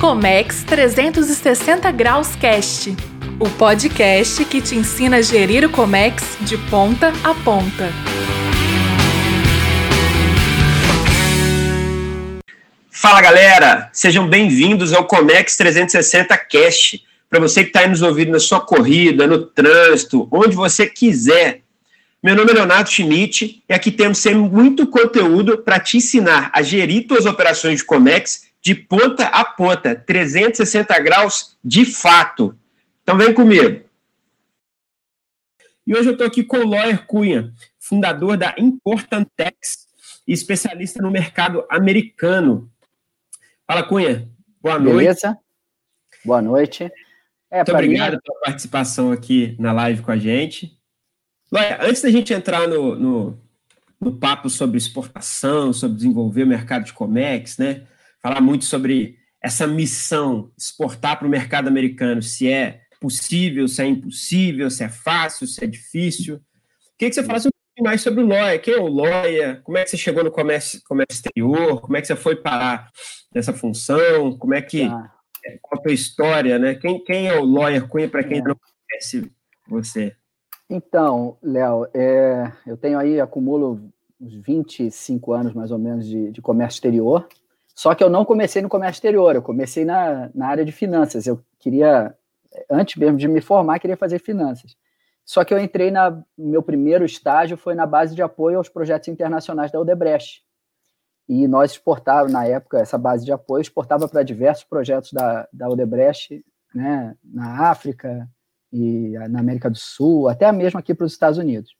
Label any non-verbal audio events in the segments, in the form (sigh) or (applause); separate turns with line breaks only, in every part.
Comex 360 Graus Cast, o podcast que te ensina a gerir o Comex de ponta a ponta.
Fala galera, sejam bem-vindos ao Comex 360 Cast. Para você que está aí nos ouvindo na sua corrida, no trânsito, onde você quiser. Meu nome é Leonardo Schmidt e aqui temos sempre muito conteúdo para te ensinar a gerir suas operações de Comex de ponta a ponta, 360 graus de fato. Então vem comigo. E hoje eu estou aqui com o Lawyer Cunha, fundador da Importantex e especialista no mercado americano. Fala, Cunha. Boa noite.
Beleza? Boa noite.
É, Muito obrigado mim... pela participação aqui na live com a gente. Lawyer, antes da gente entrar no, no, no papo sobre exportação, sobre desenvolver o mercado de Comex, né? Falar muito sobre essa missão, exportar para o mercado americano, se é possível, se é impossível, se é fácil, se é difícil. Queria que você falasse um pouquinho mais sobre o Loia. Quem é o Loia? Como é que você chegou no comércio, comércio exterior? Como é que você foi parar nessa função? Como é que. Ah. Qual a tua história, né? Quem, quem é o Loia Cunha, para quem é. não conhece você?
Então, Léo, é, eu tenho aí, acumulo uns 25 anos mais ou menos de, de comércio exterior. Só que eu não comecei no comércio exterior, eu comecei na, na área de finanças. Eu queria, antes mesmo de me formar, queria fazer finanças. Só que eu entrei na. Meu primeiro estágio foi na base de apoio aos projetos internacionais da Odebrecht. E nós exportávamos, na época, essa base de apoio exportava para diversos projetos da, da Odebrecht, né, na África e na América do Sul, até mesmo aqui para os Estados Unidos.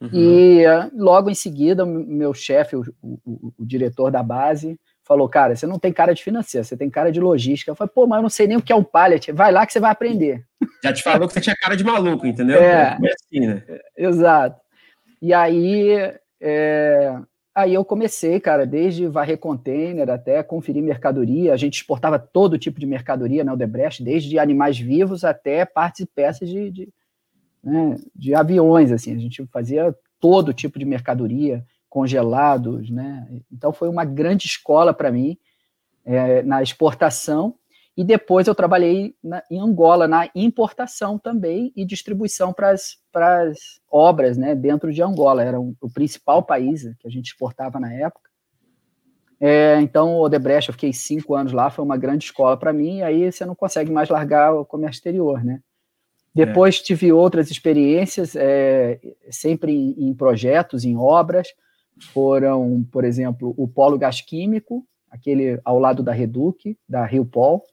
Uhum. E logo em seguida, meu chefe, o, o, o diretor da base, falou, cara, você não tem cara de financeiro, você tem cara de logística. Eu falei, pô, mas eu não sei nem o que é um pallet. Vai lá que você vai aprender.
Já te falou que você tinha cara de maluco, entendeu? É,
é assim, né? Exato. E aí, é, aí eu comecei, cara, desde varrer container até conferir mercadoria. A gente exportava todo tipo de mercadoria na Odebrecht, desde animais vivos até partes e peças de, de, né, de aviões, assim. A gente fazia todo tipo de mercadoria, congelados, né? Então foi uma grande escola para mim é, na exportação e depois eu trabalhei na, em Angola na importação também e distribuição para as obras, né? Dentro de Angola era um, o principal país que a gente exportava na época. É, então, Odebrecht, eu fiquei cinco anos lá, foi uma grande escola para mim, e aí você não consegue mais largar o comércio exterior, né? Depois é. tive outras experiências, é, sempre em, em, projetos, em obras, foram, por exemplo, o Polo Gás Químico, aquele ao lado da Reduc, da Rio Pol.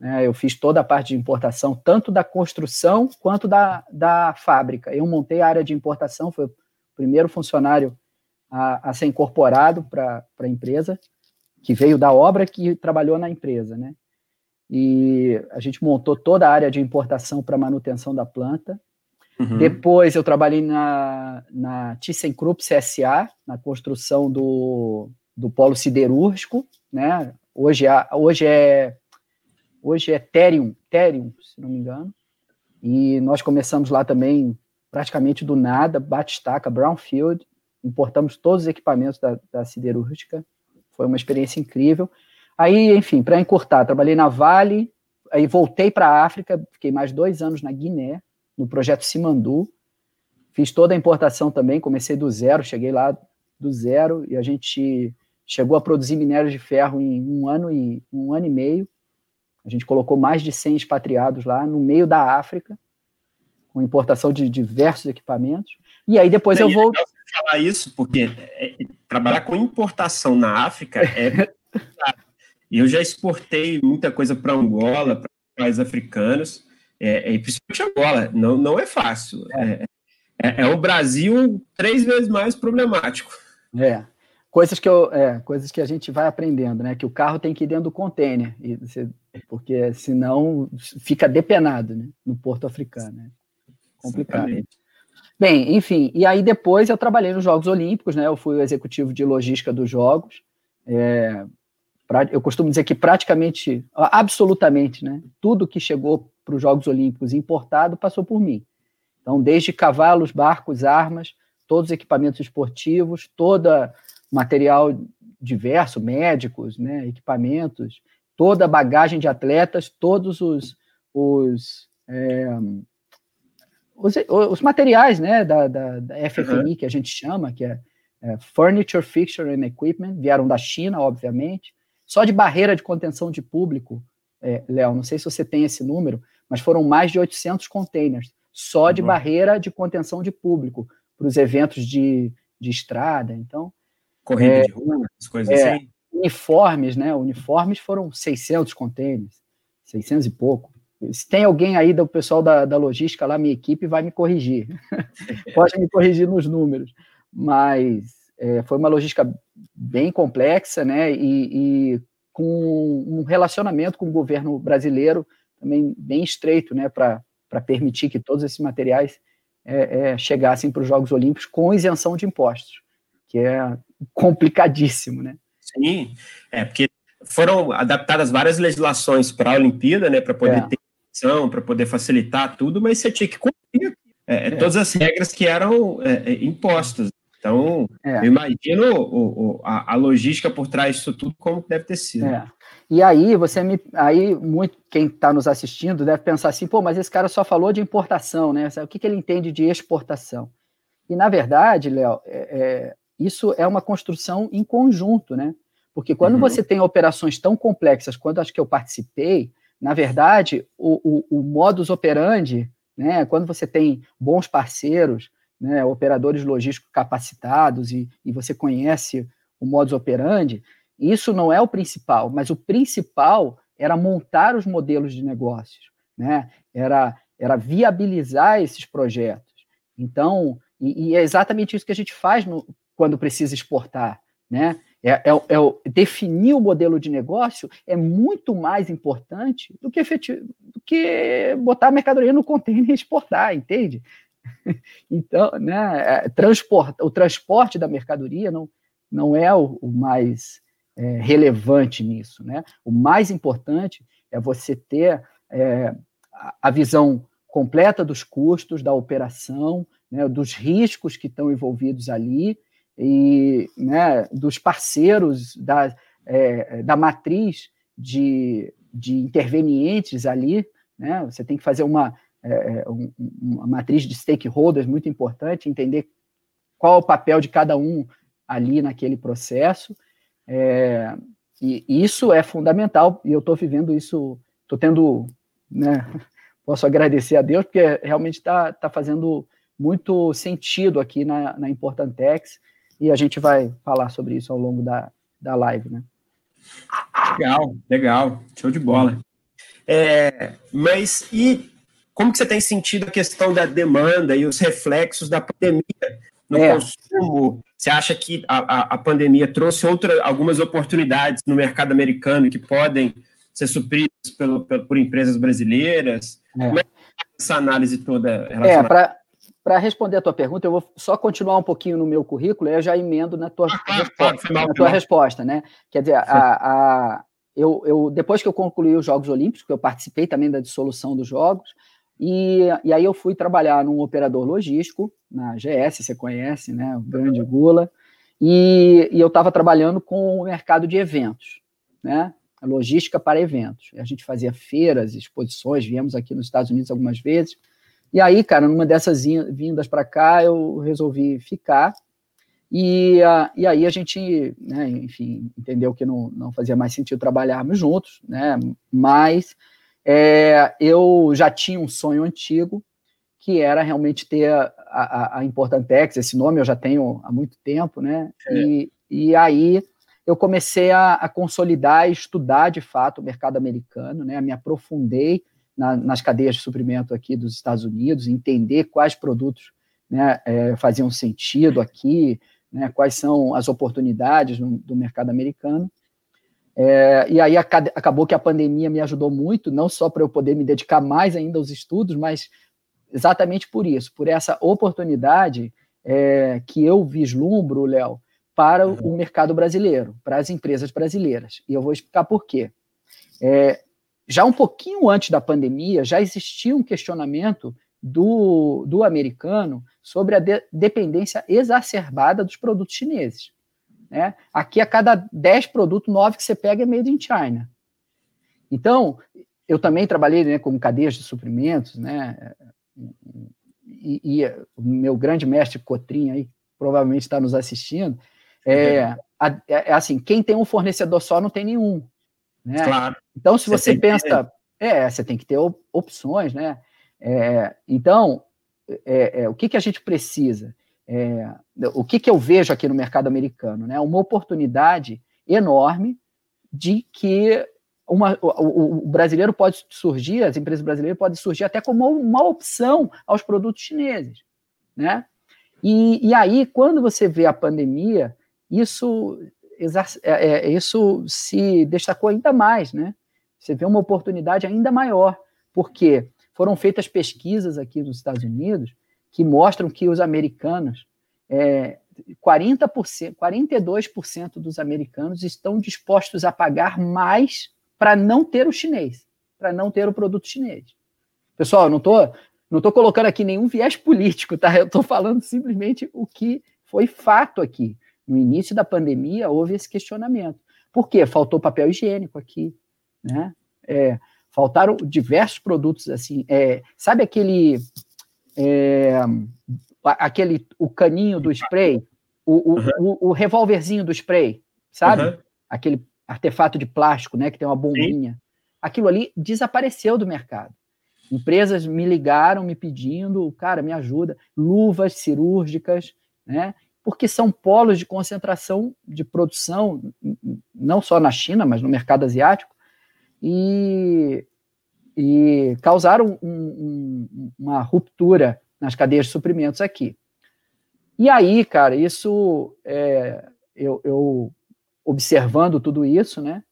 Né, eu fiz toda a parte de importação, tanto da construção quanto da, da fábrica. Eu montei a área de importação, foi o primeiro funcionário a, a ser incorporado para a empresa, que veio da obra que trabalhou na empresa. Né? E a gente montou toda a área de importação para manutenção da planta. Uhum. Depois eu trabalhei na, na ThyssenKrupp CSA, na construção do, do polo siderúrgico, né? Hoje, é, hoje é hoje é Terium, Terium, se não me engano. E nós começamos lá também praticamente do nada, batistaca, brownfield, importamos todos os equipamentos da, da siderúrgica. Foi uma experiência incrível. Aí, enfim, para encurtar, trabalhei na Vale, aí voltei para a África, fiquei mais dois anos na Guiné, no projeto Simandu. Fiz toda a importação também, comecei do zero, cheguei lá do zero e a gente chegou a produzir minério de ferro em um ano e um ano e meio. A gente colocou mais de 100 expatriados lá no meio da África, com importação de diversos equipamentos. E aí depois eu vou
falar isso porque é, trabalhar com importação na África é (laughs) eu já exportei muita coisa para Angola, para países africanos. É, é, principalmente Angola, não, não é fácil. É. é, é, o Brasil três vezes mais problemático.
É. Coisas que, eu, é, coisas que a gente vai aprendendo, né? Que o carro tem que ir dentro do container, e você, porque senão fica depenado né? no porto africano. Né? Complicado. Exatamente. Bem, enfim, e aí depois eu trabalhei nos Jogos Olímpicos, né? Eu fui o executivo de logística dos Jogos. É, eu costumo dizer que praticamente, absolutamente, né? Tudo que chegou para os Jogos Olímpicos importado passou por mim. Então, desde cavalos, barcos, armas, todos os equipamentos esportivos, todo material diverso, médicos, né, equipamentos, toda a bagagem de atletas, todos os, os, é, os, os, materiais né, da, da, da FFI, uhum. que a gente chama, que é, é, Furniture, Fixture and Equipment, vieram da China, obviamente. Só de barreira de contenção de público, é, Léo, não sei se você tem esse número, mas foram mais de 800 containers, só de uhum. barreira de contenção de público, para os eventos de, de estrada. Então,
Corrida é, de rua, as coisas é, assim?
Uniformes, né? Uniformes foram 600 containers, 600 e pouco. Se tem alguém aí do pessoal da, da logística lá, minha equipe vai me corrigir. (laughs) Pode me corrigir nos números. Mas é, foi uma logística bem complexa, né? E, e, com um relacionamento com o governo brasileiro também bem estreito, né? Para permitir que todos esses materiais é, é, chegassem para os Jogos Olímpicos com isenção de impostos, que é complicadíssimo, né?
Sim, é porque foram adaptadas várias legislações para a Olimpíada, né? Para poder é. ter isenção, para poder facilitar tudo, mas você tinha que cumprir é, é, todas as regras que eram impostas. Então, é. eu imagino o, o, a, a, logística por trás disso tudo como deve ter sido.
É. E aí, você me. Aí, muito quem está nos assistindo deve pensar assim, pô, mas esse cara só falou de importação, né? O que, que ele entende de exportação? E, na verdade, Léo, é, é, isso é uma construção em conjunto, né? Porque quando uhum. você tem operações tão complexas quanto as que eu participei, na verdade, o, o, o modus operandi, né? Quando você tem bons parceiros, né, operadores logísticos capacitados e, e você conhece o modus operandi, isso não é o principal, mas o principal era montar os modelos de negócios, né? era, era viabilizar esses projetos. Então, e, e é exatamente isso que a gente faz no, quando precisa exportar. Né? É, é, é, definir o modelo de negócio é muito mais importante do que, do que botar a mercadoria no container e exportar, entende? (laughs) então, né, é, transporta, o transporte da mercadoria não, não é o, o mais é, relevante nisso. Né? O mais importante é você ter é, a visão completa dos custos da operação, né, dos riscos que estão envolvidos ali e né, dos parceiros da, é, da matriz de, de intervenientes ali. Né? Você tem que fazer uma, é, é uma matriz de stakeholders muito importante, entender qual é o papel de cada um ali naquele processo. É, e isso é fundamental, e eu estou vivendo isso, estou tendo, né, (laughs) posso agradecer a Deus, porque realmente está tá fazendo muito sentido aqui na, na Importantex, e a gente vai falar sobre isso ao longo da, da live, né?
Legal, legal, show de bola. É, mas e como que você tem sentido a questão da demanda e os reflexos da pandemia no é. consumo? Você acha que a, a, a, pandemia trouxe outra, algumas oportunidades no mercado americano que podem ser supridas pelo, pelo por empresas brasileiras? É. Como é é essa análise toda
é, relacionada? É, para responder a tua pergunta, eu vou só continuar um pouquinho no meu currículo e eu já emendo na tua, ah, resposta, na tua resposta, né? Quer dizer, a, a, eu, eu, depois que eu concluí os Jogos Olímpicos, que eu participei também da dissolução dos Jogos, e, e aí eu fui trabalhar num operador logístico, na GS, você conhece, né? O grande Gula. E, e eu estava trabalhando com o mercado de eventos, né? A logística para eventos. A gente fazia feiras, exposições, viemos aqui nos Estados Unidos algumas vezes. E aí, cara, numa dessas vindas para cá, eu resolvi ficar. E, uh, e aí a gente, né, enfim, entendeu que não, não fazia mais sentido trabalharmos juntos, né? Mas é, eu já tinha um sonho antigo, que era realmente ter a, a, a Importantex, esse nome eu já tenho há muito tempo, né? É. E, e aí eu comecei a, a, consolidar e estudar de fato o mercado americano, né? Me aprofundei na, nas cadeias de suprimento aqui dos Estados Unidos, entender quais produtos né, é, faziam sentido aqui, né, quais são as oportunidades no, do mercado americano. É, e aí acabou que a pandemia me ajudou muito, não só para eu poder me dedicar mais ainda aos estudos, mas exatamente por isso, por essa oportunidade é, que eu vislumbro, Léo, para uhum. o mercado brasileiro, para as empresas brasileiras. E eu vou explicar por quê. É, já um pouquinho antes da pandemia, já existia um questionamento do, do americano sobre a de, dependência exacerbada dos produtos chineses. Né? Aqui, a cada 10 produtos, 9 que você pega é made in China. Então, eu também trabalhei né, como cadeias de suprimentos, né? E, e o meu grande mestre Cotrim aí provavelmente está nos assistindo. É, é, é, assim, quem tem um fornecedor só não tem nenhum, né? Claro. Então, se você, você pensa, é, você tem que ter opções, né? É, então, é, é, o que, que a gente precisa? É, o que, que eu vejo aqui no mercado americano? Né? Uma oportunidade enorme de que uma, o, o, brasileiro pode surgir, as empresas brasileiras podem surgir até como uma opção aos produtos chineses. Né? E, e aí, quando você vê a pandemia, isso, é, é, isso se destacou ainda mais. Né? Você vê uma oportunidade ainda maior, porque foram feitas pesquisas aqui nos Estados Unidos que mostram que os americanos, é, 40%, 42% dos americanos estão dispostos a pagar mais para não ter o chinês, para não ter o produto chinês. Pessoal, eu não estou não tô colocando aqui nenhum viés político, tá? Eu estou falando simplesmente o que foi fato aqui. No início da pandemia, houve esse questionamento. Por quê? Faltou papel higiênico aqui, né? É, faltaram diversos produtos assim. É, sabe aquele é, aquele o caninho do spray, o, o, uhum. o, o revólverzinho do spray, sabe? Uhum. Aquele artefato de plástico, né, que tem uma bombinha. Sim. Aquilo ali desapareceu do mercado. Empresas me ligaram me pedindo, cara, me ajuda, luvas cirúrgicas, né? Porque são polos de concentração de produção, não só na China, mas no mercado asiático, e, e causaram um, um, uma ruptura nas cadeias de suprimentos aqui. E aí, cara, isso é, eu, eu, observando tudo isso, né?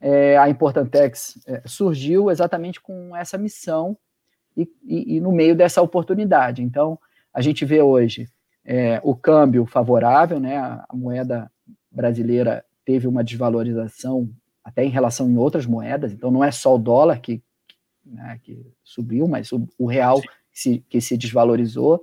É, a Importantex é, surgiu exatamente com essa missão e, e, e, no meio dessa oportunidade. Então, a gente vê hoje é, o câmbio favorável, né? A moeda brasileira teve uma desvalorização até em relação em outras moedas, então não é só o dólar que, né, que subiu, mas o, o real que se, que se desvalorizou.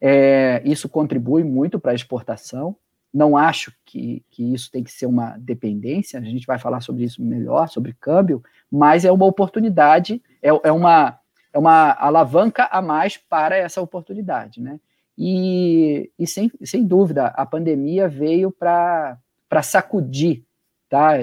É, isso contribui muito para a exportação. Não acho que, que isso tem que ser uma dependência, a gente vai falar sobre isso melhor, sobre câmbio, mas é uma oportunidade, é, é, uma, é uma alavanca a mais para essa oportunidade. Né? E, e sem, sem dúvida, a pandemia veio para sacudir. Tá?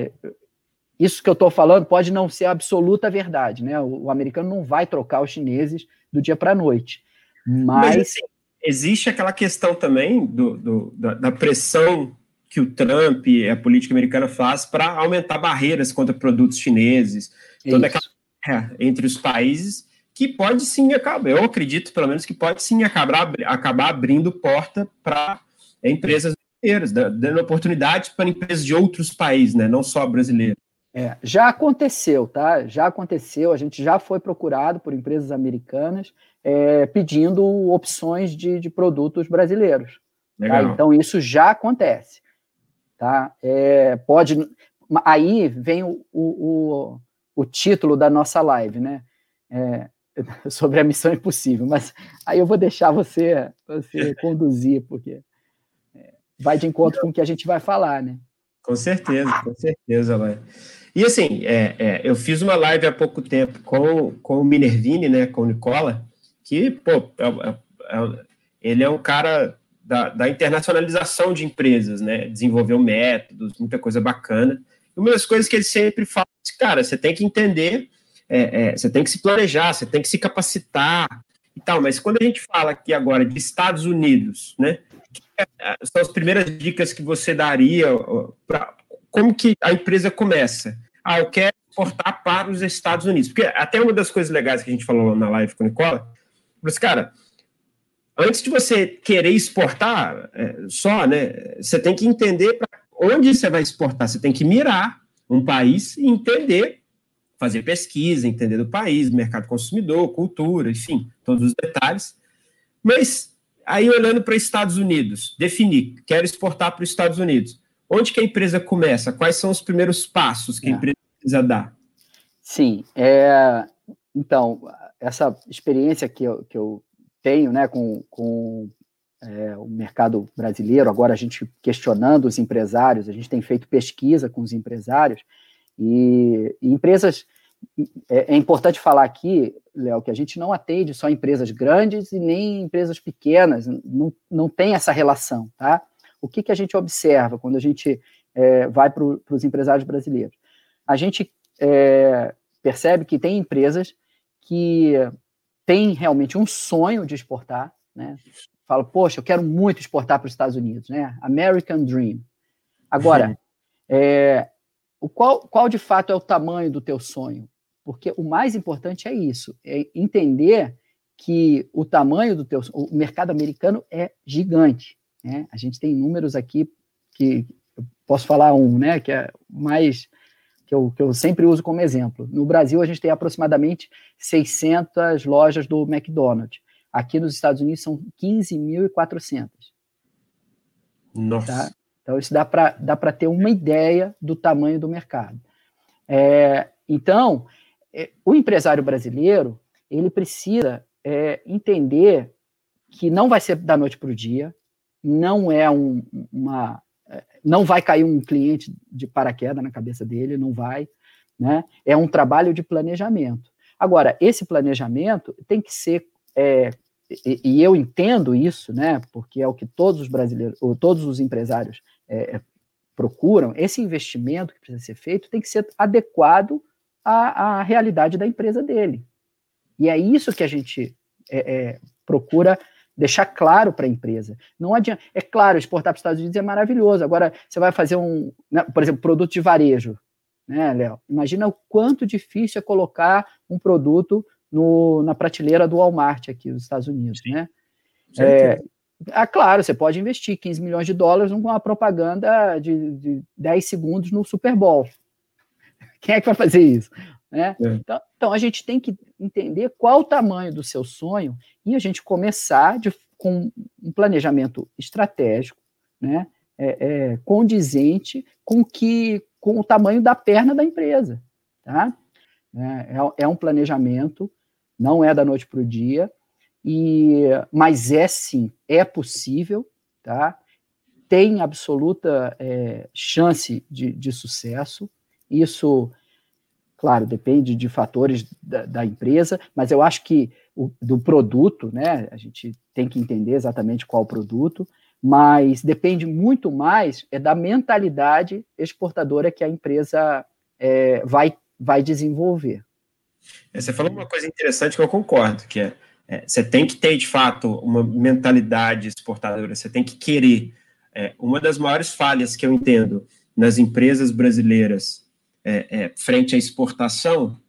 Isso que eu estou falando pode não ser absoluta verdade, né? O, o, americano não vai trocar os chineses do dia para a noite. Mas, mas assim,
existe aquela questão também do, do da, da, pressão que o Trump e a política americana faz para aumentar barreiras contra produtos chineses, toda aquela guerra entre os países que pode sim acabar, eu acredito pelo menos que pode sim acabar, acabar abrindo porta para empresas brasileiras, dando oportunidades para empresas de outros países, né, não só brasileiras.
É, já aconteceu, tá? Já aconteceu. A gente já foi procurado por empresas americanas é, pedindo opções de, de produtos brasileiros. Tá? Então isso já acontece, tá? É, pode. Aí vem o, o, o, título da nossa live, né? É, (laughs) sobre a missão impossível. Mas aí eu vou deixar você, você (laughs) conduzir, porque é, vai de encontro com o que a gente vai falar, né?
Com certeza, com certeza, vai. E assim, é, é, eu fiz uma live há pouco tempo com, com o Minervini, né, com o Nicola, que, pô, é, é, é ele é um cara da, da, internacionalização de empresas, né, desenvolveu métodos, muita coisa bacana. Uma das coisas que ele sempre fala, cara, você tem que entender, é, você tem que se planejar, você tem que se capacitar e tal, mas quando a gente fala aqui agora de Estados Unidos, né, são as primeiras dicas que você daria para como que a empresa começa? Ah, eu quero exportar para os Estados Unidos. Porque até uma das coisas legais que a gente falou na live com o Nicola, mas, cara, antes de você querer exportar é, só, né, você tem que entender onde você vai exportar. Você tem que mirar um país e entender, fazer pesquisa, entender do país, mercado consumidor, cultura, enfim, todos os detalhes. Mas aí olhando para os Estados Unidos, definir, quero exportar para os Estados Unidos. Onde que a empresa começa? Quais são os primeiros passos que é. a empresa precisa dar?
Sim, é, então, essa experiência que eu, que eu tenho né, com, com é, o mercado brasileiro, agora a gente questionando os empresários, a gente tem feito pesquisa com os empresários, e, e empresas é, é importante falar aqui, Léo, que a gente não atende só empresas grandes e nem empresas pequenas, não, não tem essa relação, tá? O que, que a gente observa quando a gente é, vai para os empresários brasileiros? A gente é, percebe que tem empresas que têm realmente um sonho de exportar, né? Fala, poxa, eu quero muito exportar para os Estados Unidos, né? American Dream. Agora, é, o qual, qual de fato é o tamanho do teu sonho? Porque o mais importante é isso, é entender que o tamanho do teu, o mercado americano é gigante. Né? A gente tem números aqui que eu posso falar um, né? Que é mais que eu, que eu sempre uso como exemplo. No Brasil, a gente tem aproximadamente 600 lojas do McDonald's. Aqui nos Estados Unidos são 15.400.
Nossa. Tá?
Então, isso dá para dá ter uma ideia do tamanho do mercado. É, então, é, o empresário brasileiro, ele precisa é, entender que não vai ser da noite para o dia, não é um, uma... É, não vai cair um cliente de paraquedas na cabeça dele, não vai, né? É um trabalho de planejamento. Agora, esse planejamento tem que ser é, e, e, eu entendo isso, né, porque é o que todos os brasileiros, ou todos os empresários é, é, procuram, esse investimento que precisa ser feito tem que ser adequado à, à realidade da empresa dele. E é isso que a gente é, é procura deixar claro para a empresa. Não adianta. É claro, exportar para os Estados Unidos é maravilhoso. Agora, você vai fazer um, né, por exemplo, produto de varejo, né, Léo? Imagina o quanto difícil é colocar um produto no, na prateleira do Walmart aqui nos Estados Unidos, Sim. né? É, ah, claro, você pode investir 15 milhões de dólares numa propaganda de, de 10 segundos no Super Bowl. Quem é que vai fazer isso? Né? É. Então, então, a gente tem que entender qual o tamanho do seu sonho e a gente começar de, com um planejamento estratégico, né? É, é, condizente com que com o tamanho da perna da empresa, tá? É, é, é um planejamento, não é da noite para o dia, e, mas é sim, é possível, tá? Tem absoluta é, chance de, de, sucesso. Isso, claro, depende de fatores da, da, empresa, mas eu acho que o, do produto, né? A gente tem que entender exatamente qual produto, mas depende muito mais é da mentalidade exportadora que a empresa é, vai, vai desenvolver.
É, você falou uma coisa interessante que eu concordo, que é é, você tem que ter, de fato, uma mentalidade exportadora, você tem que querer. É, uma das maiores falhas que eu entendo nas empresas brasileiras é, é frente à exportação,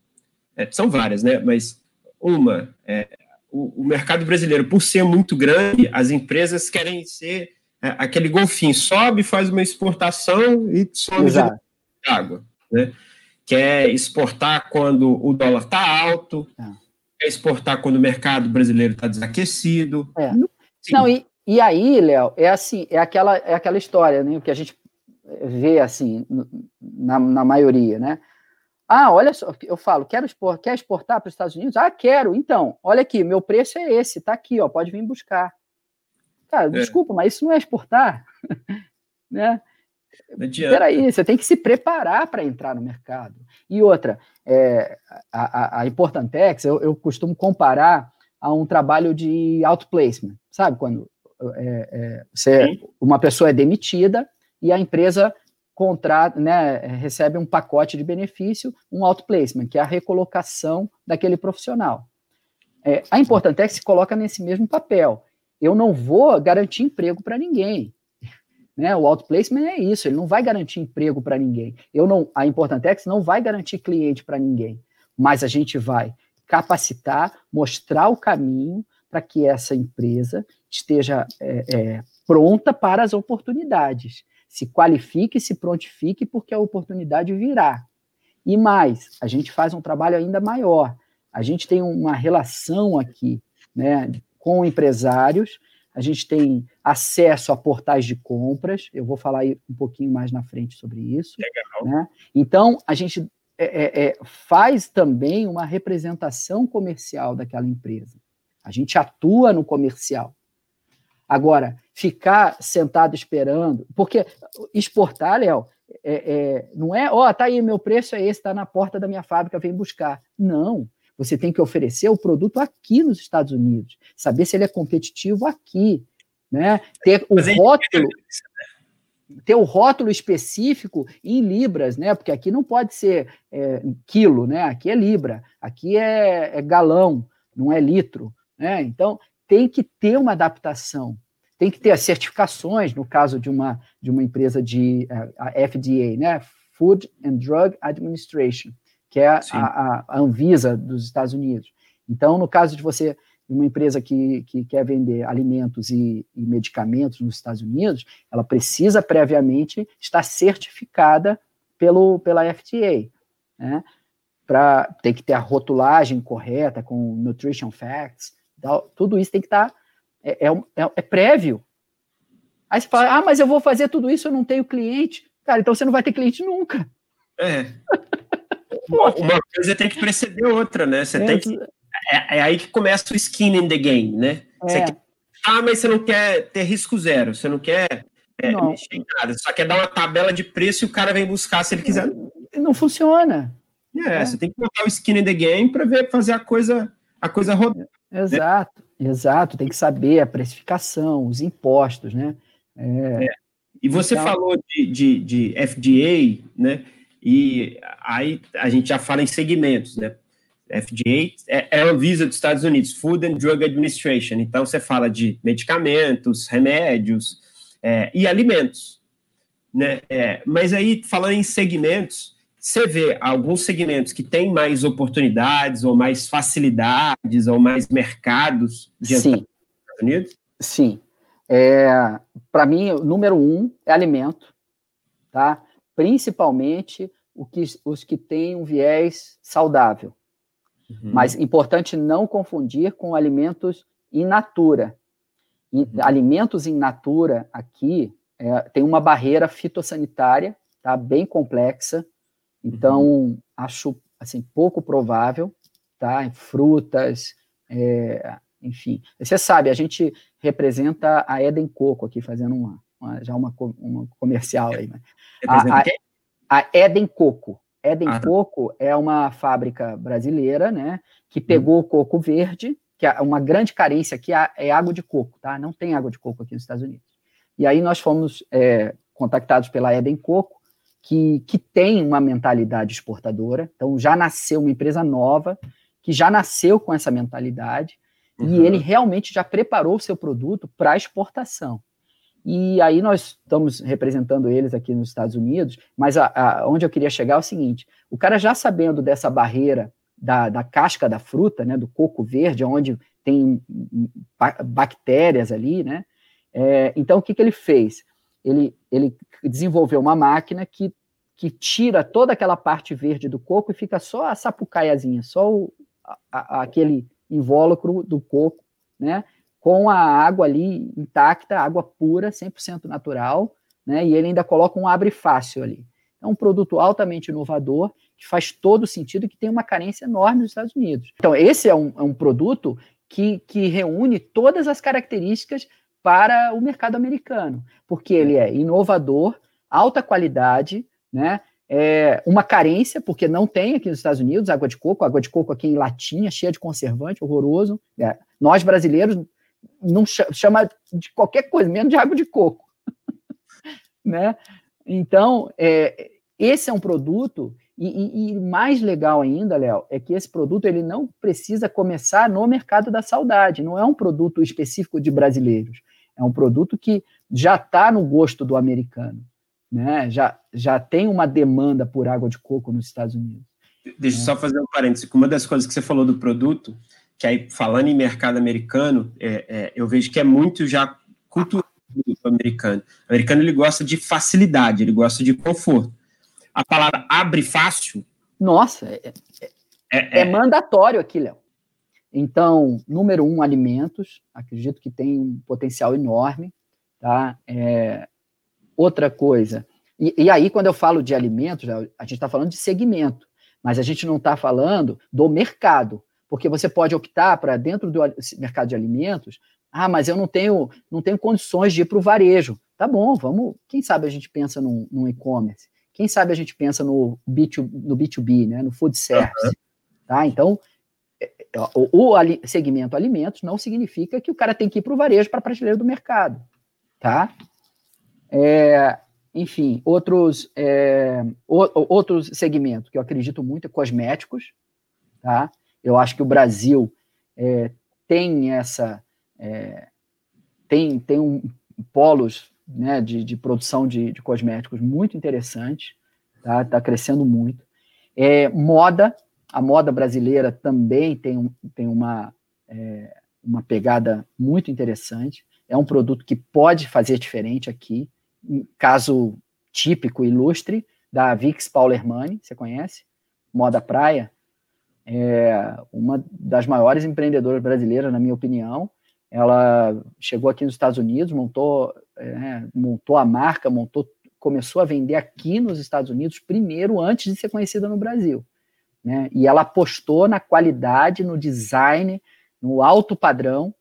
é, são várias, né? Mas uma, é, o, o, mercado brasileiro, por ser muito grande, as empresas querem ser aquele golfinho, sobe, faz uma exportação e some de água, né? Quer exportar quando o dólar está alto, ah é exportar quando o mercado brasileiro está desaquecido.
Não, e, e aí, Léo, é assim, é aquela, é aquela história, né? Que a gente vê assim, na, na maioria, né? Ah, olha só, eu falo, quero expor, quer exportar para os Estados Unidos? Ah, quero. Então, olha aqui, meu preço é esse, tá aqui, ó, pode vir buscar. Cara, é. desculpa, mas isso não é exportar, (laughs) né? Peraí, você tem que se preparar para entrar no mercado. E outra, é, a, a Importantex, eu, eu costumo comparar a um trabalho de outplacement, sabe? Quando é, é, você, uma pessoa é demitida e a empresa contrata, né, recebe um pacote de benefício, um outplacement, que é a recolocação daquele profissional. É, a Importantex se coloca nesse mesmo papel. Eu não vou garantir emprego para ninguém. (laughs) Né? O outplacement é isso, ele não vai garantir emprego para ninguém. Eu não, a Importantex não vai garantir cliente para ninguém, mas a gente vai capacitar, mostrar o caminho para que essa empresa esteja é, é, pronta para as oportunidades. Se qualifique, se prontifique, porque a oportunidade virá. E mais, a gente faz um trabalho ainda maior. A gente tem uma relação aqui né, com empresários a gente tem acesso a portais de compras, eu vou falar um pouquinho mais na frente sobre isso. Legal. Né? Então, a gente é, é, é, faz também uma representação comercial daquela empresa. A gente atua no comercial. Agora, ficar sentado esperando, porque exportar, Léo, é, é, não é, ó, oh, tá aí, meu preço é esse, está na porta da minha fábrica, vem buscar. Não. Você tem que oferecer o produto aqui nos Estados Unidos, saber se ele é competitivo aqui, né? Ter o rótulo, ter o rótulo específico em libras, né? Porque aqui não pode ser é, quilo, né? Aqui é libra, aqui é, é galão, não é litro, né? Então tem que ter uma adaptação, tem que ter as certificações, no caso de uma de uma empresa de a FDA, né? Food and Drug Administration, que é a, a, a Anvisa dos Estados Unidos. Então, no caso de você uma empresa que, que quer vender alimentos e, e, medicamentos nos Estados Unidos, ela precisa previamente estar certificada pelo, pela FDA, né? Para ter que ter a rotulagem correta com nutrition facts, tudo isso tem que estar é, é, é, é prévio. Aí você fala, ah, mas eu vou fazer tudo isso, eu não tenho cliente. Cara, então você não vai ter cliente nunca.
É. (laughs) uma coisa tem que preceder outra, né? Você é, tem que é, é, aí que começa o skin in the game, né? É. Quer, ah, mas você não quer ter risco zero, você não quer é, não. mexer em nada, só quer dar uma tabela de preço e o cara vem buscar se ele quiser.
Não funciona.
É, você tem que botar o skin in the game para ver fazer a coisa a coisa rodar.
Exato, né? exato. Tem que saber a precificação, os impostos, né?
É. é. E você então... falou de, de, de FDA, né? E aí a gente já fala em segmentos, né? FDA é, é a Anvisa dos Estados Unidos, Food and Drug Administration. Então, você fala de medicamentos, remédios é, e alimentos. Né? É, mas aí, falando em segmentos, você vê alguns segmentos que têm mais oportunidades, ou mais facilidades, ou mais mercados
diante Sim. dos Estados Unidos? Sim. É, Para mim, o número um é alimento, tá? principalmente que, os que têm um viés saudável. Uhum. Mas importante não confundir com alimentos in natura. Uhum. Alimentos in natura aqui é, tem uma barreira fitossanitária, tá? Bem complexa. Então uhum. acho assim pouco provável, tá? Frutas, é, enfim. Você sabe, a gente representa a Eden Coco aqui fazendo uma, uma já uma, uma comercial aí. Né? A, a, a Eden Coco. Eden ah, tá. Coco é uma fábrica brasileira, né, que pegou o coco verde, que é uma grande carência aqui é água de coco, tá? Não tem água de coco aqui nos Estados Unidos. E aí nós fomos é, contactados pela Eden Coco, que, que tem uma mentalidade exportadora, então já nasceu uma empresa nova, que já nasceu com essa mentalidade, uhum. e ele realmente já preparou o seu produto para exportação. E aí nós estamos representando eles aqui nos Estados Unidos, mas a, a, onde eu queria chegar é o seguinte: o cara já sabendo dessa barreira da, da casca da fruta, né, do coco verde, onde tem bactérias ali, né? É, então o que, que ele fez? Ele, ele desenvolveu uma máquina que, que tira toda aquela parte verde do coco e fica só a sapucaiazinha, só o, a, aquele invólucro do coco, né? com a água ali intacta, água pura, 100% natural, né? E ele ainda coloca um abre fácil ali. É um produto altamente inovador, que faz todo sentido e que tem uma carência enorme nos Estados Unidos. Então, esse é um, é um produto que, que reúne todas as características para o mercado americano, porque ele é inovador, alta qualidade, né? É uma carência, porque não tem aqui nos Estados Unidos água de coco, água de coco aqui em latinha, cheia de conservante, horroroso. É, nós brasileiros não chama de qualquer coisa, menos de água de coco. (laughs) né? Então, é, esse é um produto, e, e, e mais legal ainda, Léo, é que esse produto ele não precisa começar no mercado da saudade, não é um produto específico de brasileiros, é um produto que já está no gosto do americano, né? já, já tem uma demanda por água de coco nos Estados Unidos.
Deixa eu só fazer um parênteses. Uma das coisas que você falou do produto que aí, falando em mercado americano, é, é, eu vejo que é muito já cultural do americano. O americano ele gosta de facilidade, ele gosta de conforto. A palavra abre fácil.
Nossa, é, é, é, é mandatório aqui, Léo. Então, número um, alimentos. Acredito que tem um potencial enorme. Tá? É, outra coisa. E, e, aí, quando eu falo de alimentos, a gente está falando de segmento, mas a gente não está falando do mercado porque você pode optar para dentro do mercado de alimentos, ah, mas eu não tenho, não tenho condições de ir para o varejo. Tá bom, vamos, quem sabe a gente pensa num, num e-commerce. quem sabe a gente pensa no, B2, no B2B, né, no food service. Uhum. Tá? Então, o, o, segmento alimentos não significa que o cara tem que ir para o varejo para a prateleira do mercado. Tá? É, enfim, outros, é, o, outros segmentos que eu acredito muito é cosméticos. Tá? Eu acho que o Brasil é, tem essa. É, tem, tem um, polos né, de, de produção de, de, cosméticos muito interessantes, tá? Está crescendo muito. É, moda, a moda brasileira também tem, tem uma, é, uma pegada muito interessante. É um produto que pode fazer diferente aqui. caso típico, ilustre, da Vix Paul Hermani, você conhece? Moda praia. É uma das maiores empreendedoras brasileiras, na minha opinião. Ela chegou aqui nos Estados Unidos, montou, é, montou a marca, montou, começou a vender aqui nos Estados Unidos primeiro, antes de ser conhecida no Brasil. Né? E ela apostou na qualidade, no design, no alto padrão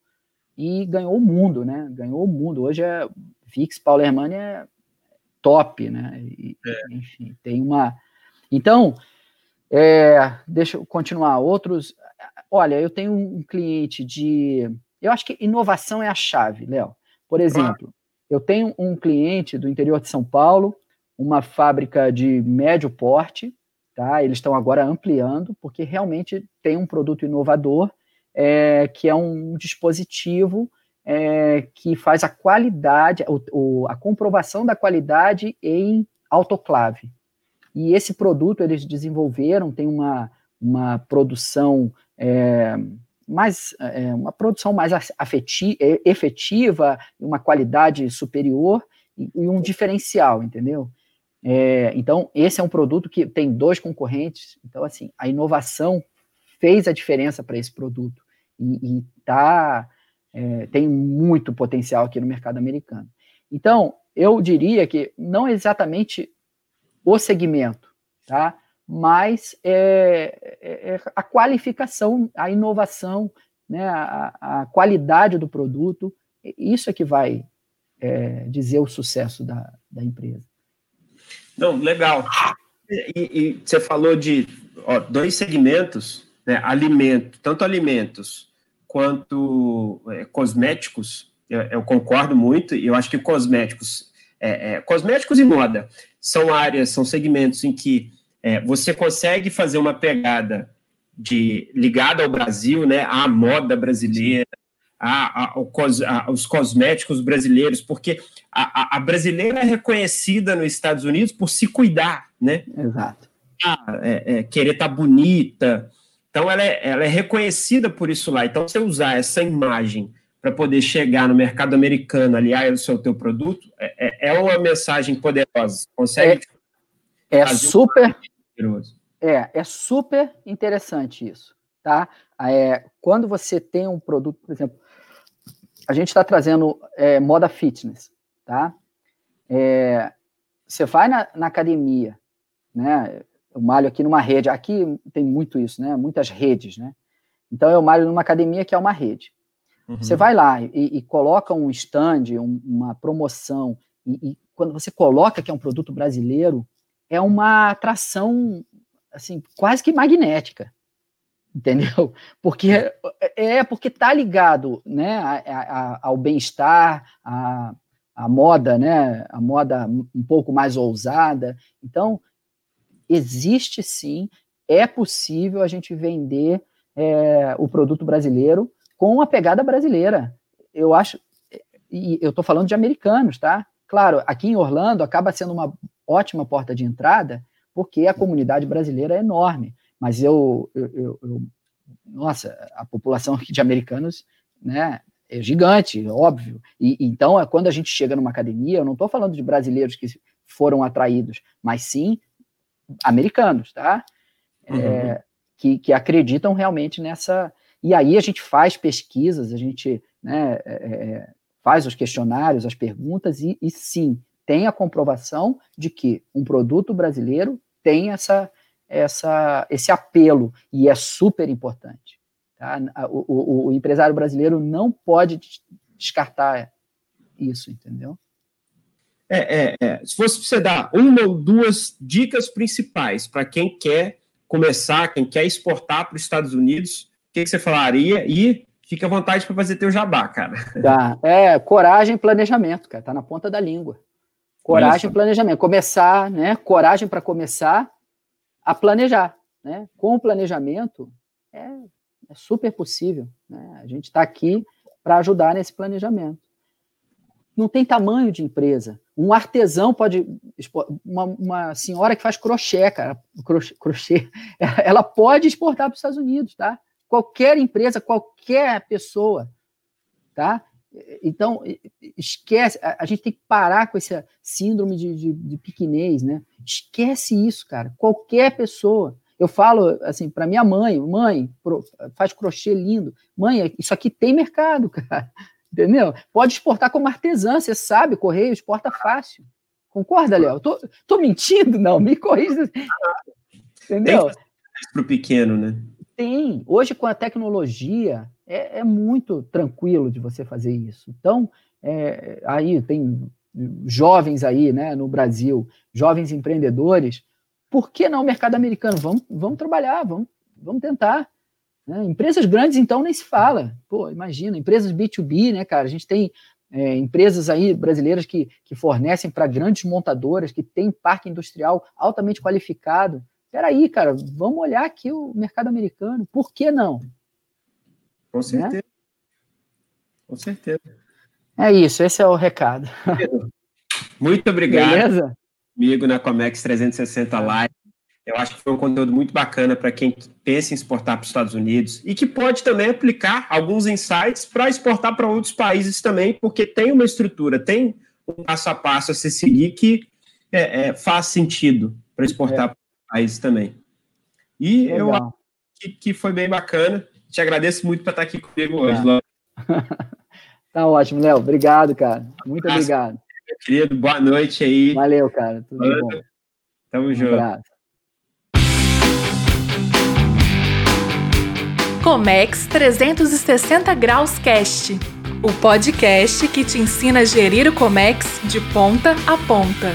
e ganhou o mundo, né? Ganhou o mundo. Hoje é Vix Paul Hermani é top, né? E, é. Enfim, tem uma. Então, é, deixa eu continuar. Outros. Olha, eu tenho um cliente de. Eu acho que inovação é a chave, Léo. Por exemplo, eu tenho um cliente do interior de São Paulo, uma fábrica de médio porte, Tá? Eles estão agora ampliando, porque realmente tem um produto inovador, é, que é um dispositivo é, que faz a qualidade, o, o, a comprovação da qualidade em autoclave. E esse produto eles desenvolveram, tem uma, uma produção é, mais é, uma produção mais afetiva, efetiva, uma qualidade superior e, e um diferencial, entendeu? É, então, esse é um produto que tem dois concorrentes. Então, assim, a inovação fez a diferença para esse produto e, e tá, é, tem muito potencial aqui no mercado americano. Então, eu diria que não exatamente o segmento, tá? mas é, é, é a qualificação, a inovação, né? a, a, qualidade do produto, isso é que vai é, dizer o sucesso da, da empresa.
Não, legal. E, e você falou de ó, dois segmentos, né? Alimento, tanto alimentos quanto é, cosméticos. Eu, eu, concordo muito, e eu acho que cosméticos, é, é, cosméticos e moda são áreas, são segmentos em que é, você consegue fazer uma pegada de ligada ao Brasil, né? À moda brasileira, a, a, a, os cosméticos brasileiros, porque a, brasileira é reconhecida nos Estados Unidos por se cuidar, né?
Exato.
Ah, é, é, querer estar tá bonita. Então, ela é, ela é reconhecida por isso lá. Então, você usar essa imagem para poder chegar no mercado americano, aliar o seu teu produto, é, é, é uma mensagem poderosa. Consegue.
É, é super. Um... É, é super interessante isso, tá? É, quando você tem um produto, por exemplo, a gente está trazendo é, moda fitness, tá? É, você vai na, na, academia, né? Eu malho aqui numa rede, aqui tem muito isso, né? Muitas redes, né? Então eu malho numa academia que é uma rede. Uhum. Você vai lá e, e coloca um stand, um, uma promoção, e, e, quando você coloca que é um produto brasileiro, é uma atração assim quase que magnética entendeu? (laughs) Porque é, é porque tá ligado, né, a, a, ao bem-estar, a, a moda, né, a moda um pouco mais ousada. Então existe sim, é possível a gente vender é, o produto brasileiro com a pegada brasileira. Eu acho, e eu estou falando de americanos, tá? Claro, aqui em Orlando acaba sendo uma ótima porta de entrada, porque a comunidade brasileira é enorme mas eu, eu, eu, eu, nossa, a população aqui de americanos, né, é gigante, óbvio. E então, é quando a gente chega numa academia, eu não estou falando de brasileiros que foram atraídos, mas sim americanos, tá? É, uhum. É, que, que acreditam realmente nessa. E aí a gente faz pesquisas, a gente né, é, é faz os questionários, as perguntas, e, e sim, tem a comprovação de que um produto brasileiro tem essa, essa, esse apelo, e é super importante. Tá? O, o, o empresário brasileiro não pode descartar isso, entendeu?
é, é, é, se fosse você dar uma ou duas dicas principais para quem quer começar, quem quer exportar para os Estados Unidos, o que, que, você falaria? E fica à vontade para fazer teu jabá, cara.
Tá. É, coragem e planejamento, cara. Tá na ponta da língua. Coragem e planejamento. Começar, né? Coragem para começar a planejar. Né? Com o planejamento, é, é super possível. Né? A gente está aqui para ajudar nesse planejamento. Não tem tamanho de empresa. Um artesão pode. Uma, uma senhora que faz crochê, cara, crochê, crochê, (laughs) ela pode exportar para os Estados Unidos, tá? Qualquer empresa, qualquer pessoa, tá? Então, esquece, a, a, gente tem que parar com essa síndrome de, de, de piquinês, né? Esquece isso, cara. Qualquer pessoa. Eu falo assim para minha mãe, mãe, faz crochê lindo. Mãe, isso aqui tem mercado, (laughs) cara. Entendeu? Pode exportar como artesã, você sabe, correio exporta fácil. Concorda, Léo? Tô, tô mentindo? Não, me corrija.
Entendeu? Para o pequeno, né?
Tem. Hoje, com a tecnologia, é, é muito tranquilo de você fazer isso. Então, é, aí tem jovens aí, né, no Brasil, jovens empreendedores, por que não o mercado americano? Vamos, vamos trabalhar, vamos, vamos tentar. Né? Empresas grandes, então, nem se fala. Pô, imagina, empresas B2B, né, cara? A gente tem é, empresas aí brasileiras que, que fornecem para grandes montadoras, que têm parque industrial altamente qualificado. Peraí, cara, vamos olhar aqui o mercado americano. Por que não?
Com né? certeza. Né? Com certeza.
É isso, esse é o recado. (laughs)
Muito obrigado. Beleza? Comigo na Comex 360 Live. Eu acho que foi um conteúdo muito bacana para quem pensa em exportar para os Estados Unidos e que pode também aplicar alguns insights para exportar para outros países também, porque tem uma estrutura, tem um passo a passo a se seguir que é, é, faz sentido para exportar é. para países também. E Legal. eu acho que, que, foi bem bacana. Te agradeço muito por estar aqui comigo hoje, Léo. (laughs)
tá ótimo, Léo. Obrigado, cara. Muito um obrigado.
Meu querido, boa noite aí.
Valeu, cara. Tudo bom.
Tamo um junto. Abraço.
Comex 360 Graus Cast, o podcast que te ensina a gerir o Comex de ponta a ponta.